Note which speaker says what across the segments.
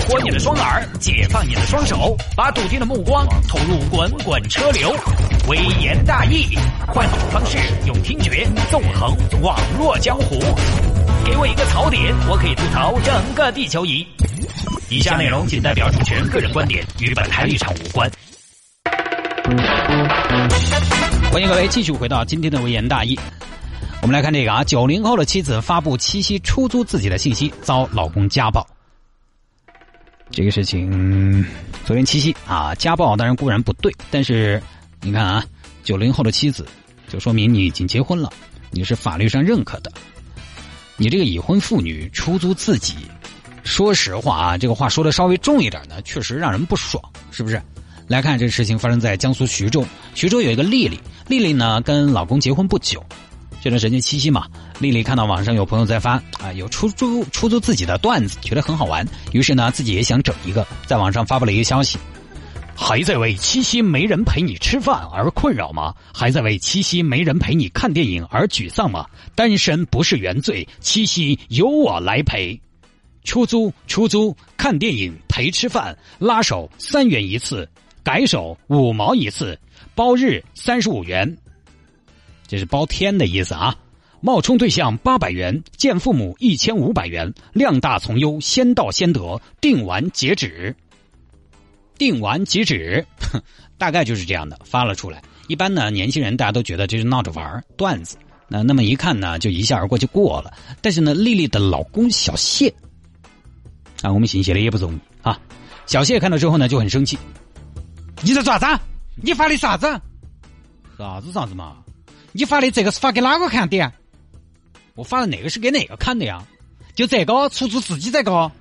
Speaker 1: 活你的双耳，解放你的双手，把笃定的目光投入滚滚车流。微言大义，换种方式用听觉纵横网络江湖。给我一个槽点，我可以吐槽整个地球仪。以下内容仅代表主持人个人观点，与本台立场无关。欢迎各位继续回到今天的微言大义。我们来看这个啊，九零后的妻子发布七夕出租自己的信息，遭老公家暴。这个事情，昨天七夕啊，家暴当然固然不对，但是你看啊，九零后的妻子，就说明你已经结婚了，你是法律上认可的。你这个已婚妇女出租自己，说实话啊，这个话说的稍微重一点呢，确实让人不爽，是不是？来看这个事情发生在江苏徐州，徐州有一个丽丽，丽丽呢跟老公结婚不久，这段时间七夕嘛，丽丽看到网上有朋友在发啊，有出租出租自己的段子，觉得很好玩，于是呢自己也想整一个，在网上发布了一个消息：还在为七夕没人陪你吃饭而困扰吗？还在为七夕没人陪你看电影而沮丧吗？单身不是原罪，七夕由我来陪。出租出租，看电影陪吃饭，拉手三元一次。改手五毛一次，包日三十五元，这是包天的意思啊！冒充对象八百元，见父母一千五百元，量大从优，先到先得，订完截止，订完截止，大概就是这样的，发了出来。一般呢，年轻人大家都觉得这是闹着玩段子，那那么一看呢，就一笑而过就过了。但是呢，丽丽的老公小谢，啊，我们姓谢的也不容易啊。小谢看到之后呢，就很生气。你在做啥子？你发的啥子？啥子啥子嘛？你发的这个是发给哪个看的？我发的那个是给哪个看的呀？就这个出租自己这个？啊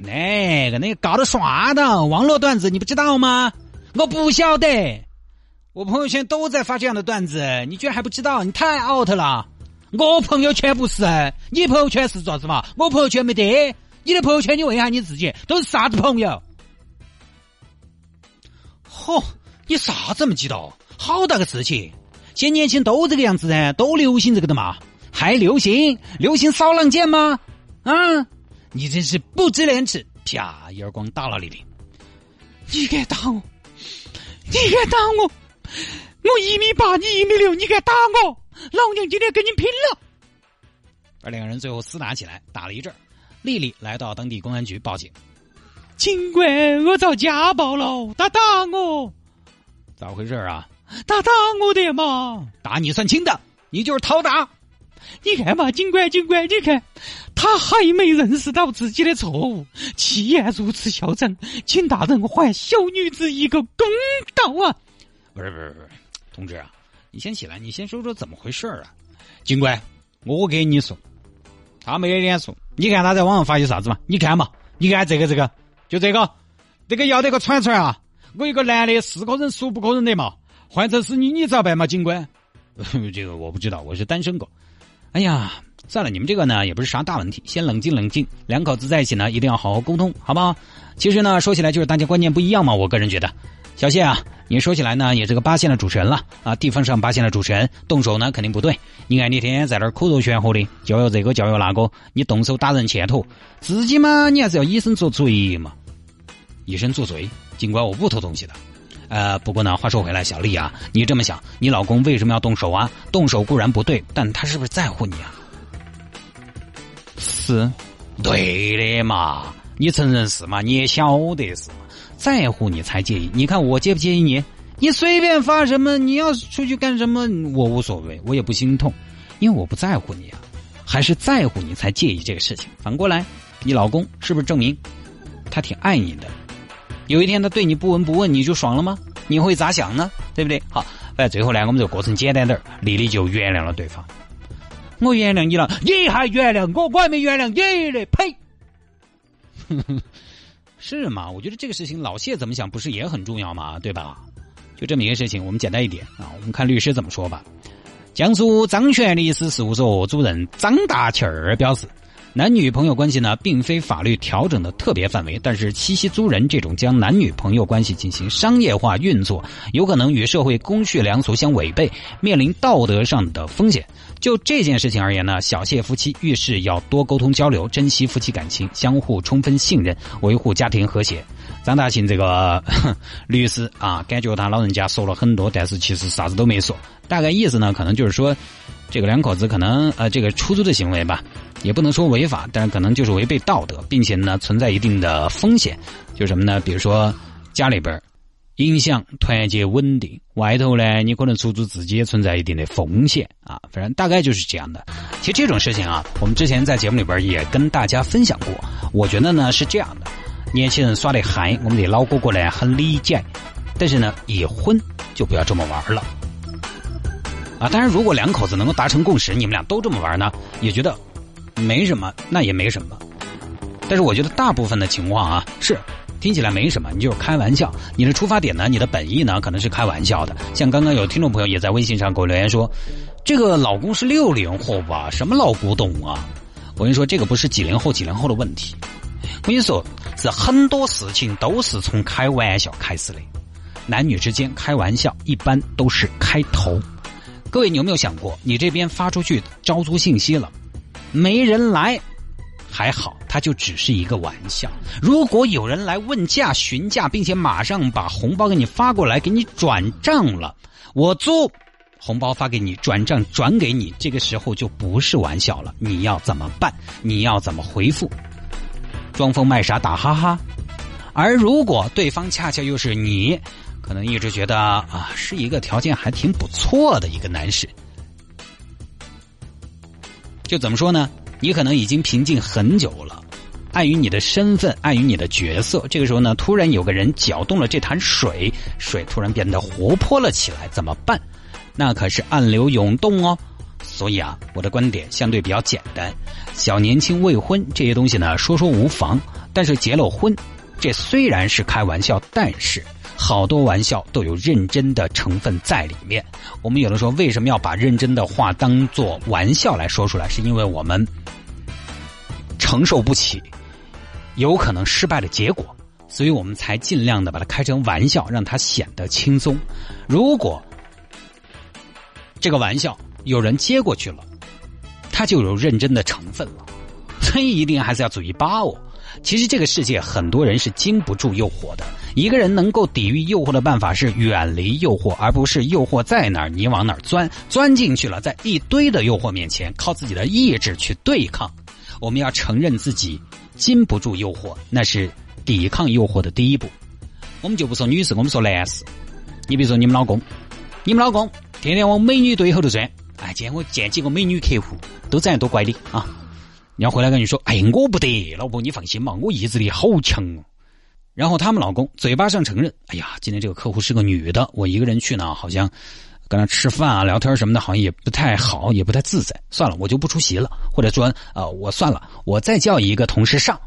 Speaker 1: 那个那个搞的耍的网络段子你不知道吗？我不晓得，我朋友圈都在发这样的段子，你居然还不知道？你太 out 了！我朋友圈不是，你朋友圈是做啥子嘛？我朋友圈没得，你的朋友圈你问一下你自己，都是啥子朋友？嚯，你啥这么激动？好大个事情！现年轻都这个样子噻，都流行这个的嘛？还流行？流行骚浪贱吗？啊！你真是不知廉耻！啪，一耳光打了丽丽。你敢打我？你敢打我？我一米八，你一米六，你敢打我？老娘今天跟你拼了！而两个人最后厮打起来，打了一阵丽丽来到当地公安局报警。警官，我遭家暴了，他打我，咋回事啊？打打我的嘛？打你算轻的，你就是讨打。你看嘛，警官，警官，你看，他还没认识到自己的错误，气焰如此嚣张，请大人还小女子一个公道啊！不是不是不是，同志啊，你先起来，你先说说怎么回事啊？警官，我给你说，他没得脸说，你看他在网上发些啥子嘛？你看嘛，你看这个这个。就这个，这个要得个串串啊！我一个男的，是个人孰不可忍的嘛？换成是你，你咋办嘛？警官，这个我不知道，我是单身狗。哎呀，算了，你们这个呢也不是啥大问题，先冷静冷静。两口子在一起呢，一定要好好沟通，好不好？其实呢，说起来就是大家观念不一样嘛。我个人觉得，小谢啊，你说起来呢也是个八线的主持人了啊，地方上八线的主持人，动手呢肯定不对。你看你天天在那儿口若悬河的，教育这个教育那个，你动手打人欠妥，自己嘛你还是要以身作则嘛。以身作则，尽管我不偷东西的，呃，不过呢，话说回来，小丽啊，你这么想，你老公为什么要动手啊？动手固然不对，但他是不是在乎你啊？是，对的嘛，你承认是嘛？你也晓得是嘛？在乎你才介意。你看我介不介意你？你随便发什么，你要出去干什么，我无所谓，我也不心痛，因为我不在乎你啊，还是在乎你才介意这个事情。反过来，你老公是不是证明他挺爱你的？有一天他对你不闻不问，你就爽了吗？你会咋想呢？对不对？好，反正最后呢，我们这个过程简单点儿丽丽就原谅了对方。我原谅你了，你还原谅我？我还没原谅你嘞！呸！是吗？我觉得这个事情老谢怎么想不是也很重要吗？对吧？就这么一个事情，我们简单一点啊，我们看律师怎么说吧。江苏张泉律师事务所主任张大庆儿表示。男女朋友关系呢，并非法律调整的特别范围，但是七夕租人这种将男女朋友关系进行商业化运作，有可能与社会公序良俗相违背，面临道德上的风险。就这件事情而言呢，小谢夫妻遇事要多沟通交流，珍惜夫妻感情，相互充分信任，维护家庭和谐。张大庆这个 律师啊，感觉他老人家说了很多，但是其实啥子都没说。大概意思呢，可能就是说，这个两口子可能呃，这个出租的行为吧。也不能说违法，但是可能就是违背道德，并且呢存在一定的风险，就是什么呢？比如说家里边影响团结稳定，外头呢你可能出租自己也存在一定的风险啊。反正大概就是这样的。其实这种事情啊，我们之前在节目里边也跟大家分享过。我觉得呢是这样的，年轻人耍的嗨，我们的老哥哥呢很理解，但是呢已婚就不要这么玩了啊。当然，如果两口子能够达成共识，你们俩都这么玩呢，也觉得。没什么，那也没什么。但是我觉得大部分的情况啊，是听起来没什么，你就是开玩笑。你的出发点呢，你的本意呢，可能是开玩笑的。像刚刚有听众朋友也在微信上给我留言说，这个老公是六零后吧？什么老古董啊？我跟你说，这个不是几零后几零后的问题。我跟你说，是很多事情都是从开玩笑开始的。男女之间开玩笑一般都是开头。各位，你有没有想过，你这边发出去招租信息了？没人来，还好，他就只是一个玩笑。如果有人来问价询价，并且马上把红包给你发过来，给你转账了，我租红包发给你，转账转给你，这个时候就不是玩笑了。你要怎么办？你要怎么回复？装疯卖傻打哈哈。而如果对方恰恰又是你，可能一直觉得啊，是一个条件还挺不错的一个男士。就怎么说呢？你可能已经平静很久了，碍于你的身份，碍于你的角色，这个时候呢，突然有个人搅动了这潭水，水突然变得活泼了起来，怎么办？那可是暗流涌动哦。所以啊，我的观点相对比较简单：小年轻未婚这些东西呢，说说无妨；但是结了婚，这虽然是开玩笑，但是。好多玩笑都有认真的成分在里面。我们有的时候为什么要把认真的话当做玩笑来说出来？是因为我们承受不起有可能失败的结果，所以我们才尽量的把它开成玩笑，让它显得轻松。如果这个玩笑有人接过去了，他就有认真的成分了。所以一定还是要注意把握。其实这个世界很多人是经不住诱惑的。一个人能够抵御诱惑的办法是远离诱惑，而不是诱惑在哪儿你往哪儿钻，钻进去了，在一堆的诱惑面前靠自己的意志去对抗。我们要承认自己经不住诱惑，那是抵抗诱惑的第一步。我们就不说女士，我们说男士。你比如说你们老公，你们老公天天往美女堆后头钻，哎，今天我见几个美女客户，都这样多乖的啊。你要回来跟你说，哎，我不得，老婆你放心嘛，我意志力好强哦。然后他们老公嘴巴上承认：“哎呀，今天这个客户是个女的，我一个人去呢，好像跟她吃饭啊、聊天什么的，好像也不太好，也不太自在。算了，我就不出席了，或者说，呃，我算了，我再叫一个同事上。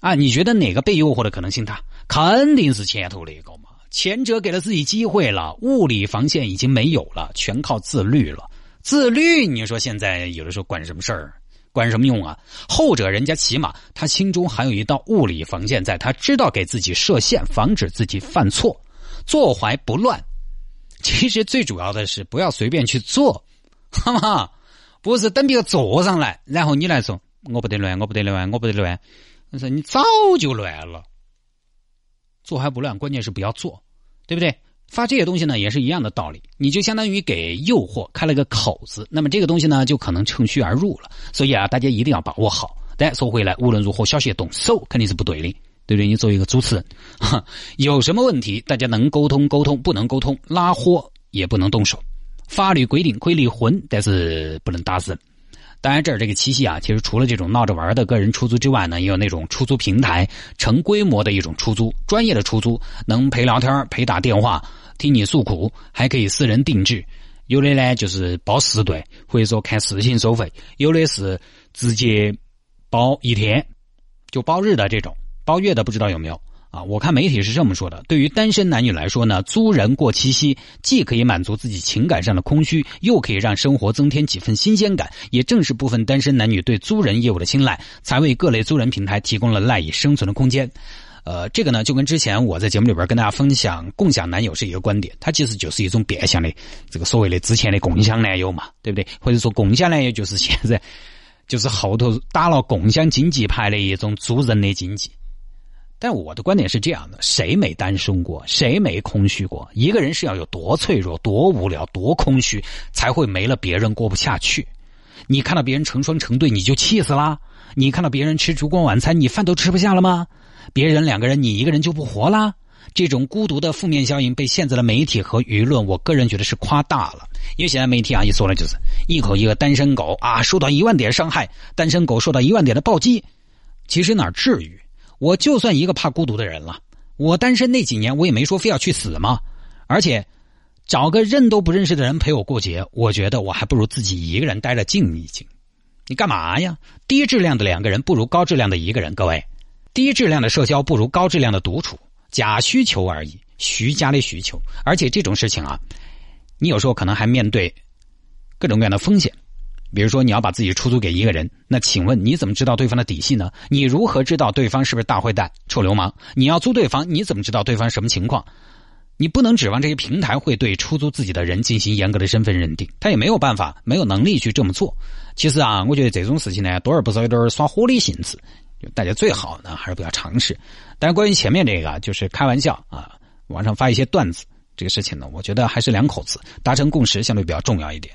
Speaker 1: 啊，你觉得哪个被诱惑的可能性大？肯定是前头那个嘛。前者给了自己机会了，物理防线已经没有了，全靠自律了。自律，你说现在有的时候管什么事儿？”管什么用啊？后者人家起码他心中还有一道物理防线，在他知道给自己设限，防止自己犯错，坐怀不乱。其实最主要的是不要随便去做，好吗？不是等别个坐上来，然后你来说我不得乱，我不得乱，我不得乱。我说你早就乱了，坐怀不乱，关键是不要做，对不对？发这些东西呢，也是一样的道理，你就相当于给诱惑开了个口子，那么这个东西呢，就可能趁虚而入了。所以啊，大家一定要把握好。但说回来，无论如何，小谢动手肯定是不对的，对不对？你作为一个主持人，哈，有什么问题，大家能沟通沟通，不能沟通拉货也不能动手。法律规定可以离婚，但是不能打人。当然，这儿这个七夕啊，其实除了这种闹着玩的个人出租之外呢，也有那种出租平台、成规模的一种出租、专业的出租，能陪聊天、陪打电话。听你诉苦，还可以私人定制。有的呢就是包时段，或者说看事情收费；有的是直接包一天，就包日的这种，包月的不知道有没有啊，我看媒体是这么说的：对于单身男女来说呢，租人过七夕，既可以满足自己情感上的空虚，又可以让生活增添几分新鲜感。也正是部分单身男女对租人业务的青睐，才为各类租人平台提供了赖以生存的空间。呃，这个呢，就跟之前我在节目里边跟大家分享共享男友是一个观点，它其实就是一种变相的这个所谓的之前的共享男友嘛，对不对？或者说共享男友就是现在就是后头打了共享经济牌的一种租人的经济。但我的观点是这样的：谁没单身过？谁没空虚过？一个人是要有多脆弱、多无聊、多空虚，才会没了别人过不下去？你看到别人成双成对，你就气死啦？你看到别人吃烛光晚餐，你饭都吃不下了吗？别人两个人，你一个人就不活啦？这种孤独的负面效应被现在的媒体和舆论，我个人觉得是夸大了。因为现在媒体啊一说呢，就是一口一个单身狗啊，受到一万点伤害，单身狗受到一万点的暴击。其实哪至于？我就算一个怕孤独的人了，我单身那几年，我也没说非要去死嘛。而且，找个认都不认识的人陪我过节，我觉得我还不如自己一个人待着静一静。你干嘛呀？低质量的两个人不如高质量的一个人。各位，低质量的社交不如高质量的独处。假需求而已，虚假的需求。而且这种事情啊，你有时候可能还面对各种各样的风险。比如说，你要把自己出租给一个人，那请问你怎么知道对方的底细呢？你如何知道对方是不是大坏蛋、臭流氓？你要租对方，你怎么知道对方什么情况？你不能指望这些平台会对出租自己的人进行严格的身份认定，他也没有办法、没有能力去这么做。其实啊，我觉得这种事情呢，多而不少有点耍火的性质，大家最好呢还是不要尝试。但是关于前面这个，就是开玩笑啊，网上发一些段子，这个事情呢，我觉得还是两口子达成共识相对比较重要一点。